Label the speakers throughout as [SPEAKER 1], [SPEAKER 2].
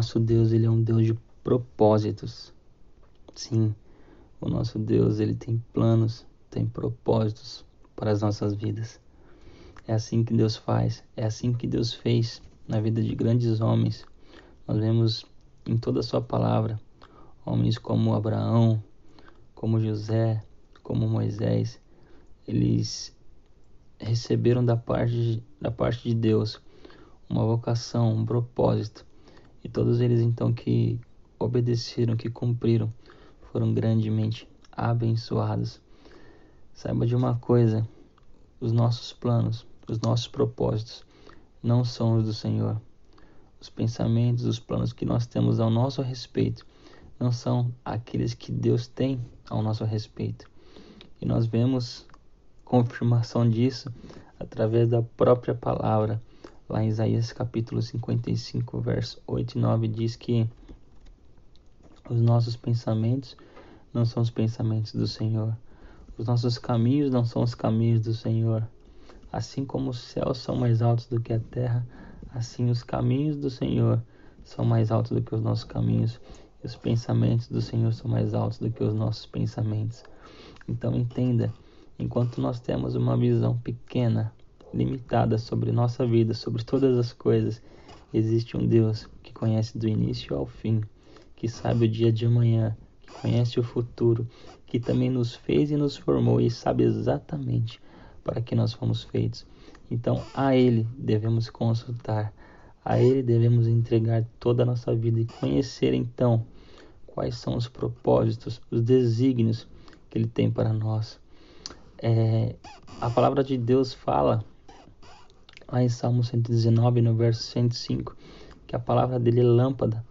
[SPEAKER 1] Nosso Deus, ele é um Deus de propósitos. Sim, o nosso Deus, ele tem planos, tem propósitos para as nossas vidas. É assim que Deus faz, é assim que Deus fez na vida de grandes homens. Nós vemos em toda a sua palavra homens como Abraão, como José, como Moisés, eles receberam da parte, da parte de Deus uma vocação, um propósito. E todos eles então que obedeceram, que cumpriram, foram grandemente abençoados. Saiba de uma coisa: os nossos planos, os nossos propósitos não são os do Senhor. Os pensamentos, os planos que nós temos ao nosso respeito não são aqueles que Deus tem ao nosso respeito. E nós vemos confirmação disso através da própria palavra. Lá em Isaías capítulo 55, verso 8 e 9 diz que os nossos pensamentos não são os pensamentos do Senhor. Os nossos caminhos não são os caminhos do Senhor. Assim como os céus são mais altos do que a terra, assim os caminhos do Senhor são mais altos do que os nossos caminhos. E os pensamentos do Senhor são mais altos do que os nossos pensamentos. Então entenda, enquanto nós temos uma visão pequena, limitada sobre nossa vida, sobre todas as coisas, existe um Deus que conhece do início ao fim, que sabe o dia de amanhã, que conhece o futuro, que também nos fez e nos formou e sabe exatamente para que nós fomos feitos. Então, a Ele devemos consultar, a Ele devemos entregar toda a nossa vida e conhecer então quais são os propósitos, os desígnios que Ele tem para nós. É, a palavra de Deus fala lá em Salmo 119, no verso 105, que a palavra dele é lâmpada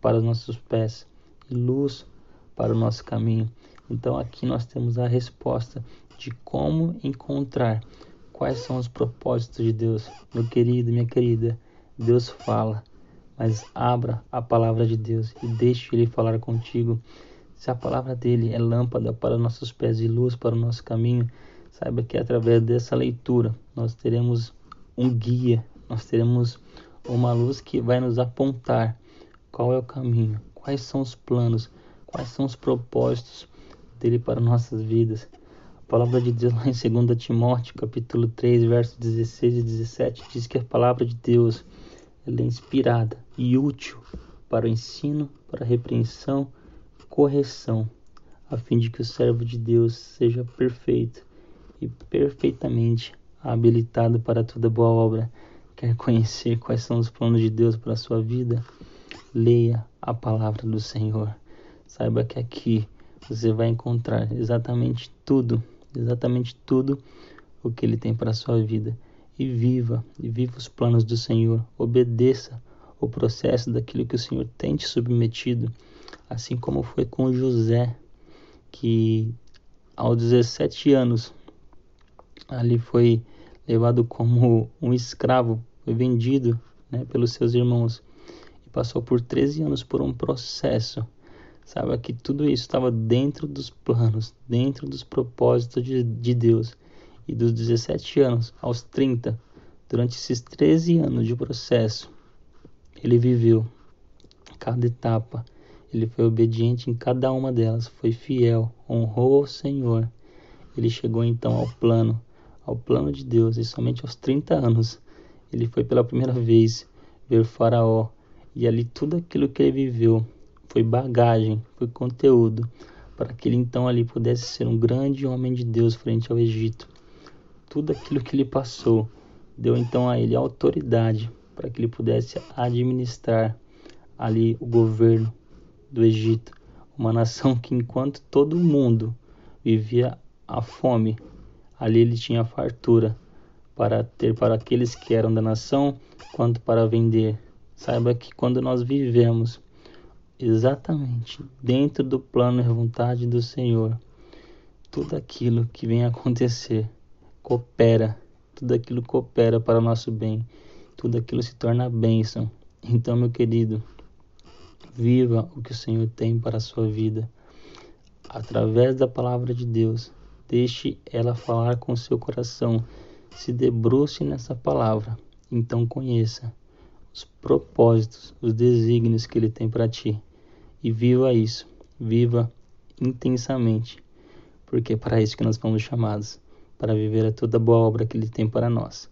[SPEAKER 1] para os nossos pés e luz para o nosso caminho. Então aqui nós temos a resposta de como encontrar quais são os propósitos de Deus. Meu querido, minha querida, Deus fala, mas abra a palavra de Deus e deixe ele falar contigo. Se a palavra dele é lâmpada para nossos pés e luz para o nosso caminho, saiba que através dessa leitura nós teremos um guia, nós teremos uma luz que vai nos apontar qual é o caminho, quais são os planos, quais são os propósitos dele para nossas vidas. A palavra de Deus lá em 2 Timóteo, capítulo 3, versos 16 e 17, diz que a palavra de Deus é inspirada e útil para o ensino, para a repreensão, correção, a fim de que o servo de Deus seja perfeito e perfeitamente habilitado para toda boa obra. Quer conhecer quais são os planos de Deus para a sua vida? Leia a palavra do Senhor. Saiba que aqui você vai encontrar exatamente tudo, exatamente tudo o que ele tem para a sua vida. E viva, e viva os planos do Senhor. Obedeça o processo daquilo que o Senhor tem te submetido, assim como foi com José, que aos 17 anos ali foi levado como um escravo, foi vendido né, pelos seus irmãos e passou por 13 anos por um processo. Saiba que tudo isso estava dentro dos planos, dentro dos propósitos de, de Deus. E dos 17 anos aos 30, durante esses 13 anos de processo, ele viveu cada etapa, ele foi obediente em cada uma delas, foi fiel, honrou ao Senhor. Ele chegou então ao plano, ao plano de Deus, e somente aos 30 anos ele foi pela primeira vez ver Faraó, e ali tudo aquilo que ele viveu foi bagagem, foi conteúdo para que ele então ali pudesse ser um grande homem de Deus frente ao Egito. Tudo aquilo que ele passou deu então a ele autoridade para que ele pudesse administrar ali o governo do Egito, uma nação que enquanto todo mundo vivia a fome, ali ele tinha fartura para ter para aqueles que eram da nação, quanto para vender. Saiba que quando nós vivemos exatamente dentro do plano e vontade do Senhor, tudo aquilo que vem acontecer coopera, tudo aquilo coopera para o nosso bem tudo aquilo se torna bênção. Então, meu querido, viva o que o Senhor tem para a sua vida através da palavra de Deus. Deixe ela falar com seu coração. Se debruce nessa palavra. Então conheça os propósitos, os desígnios que Ele tem para ti. E viva isso, viva intensamente, porque é para isso que nós fomos chamados para viver a toda boa obra que Ele tem para nós.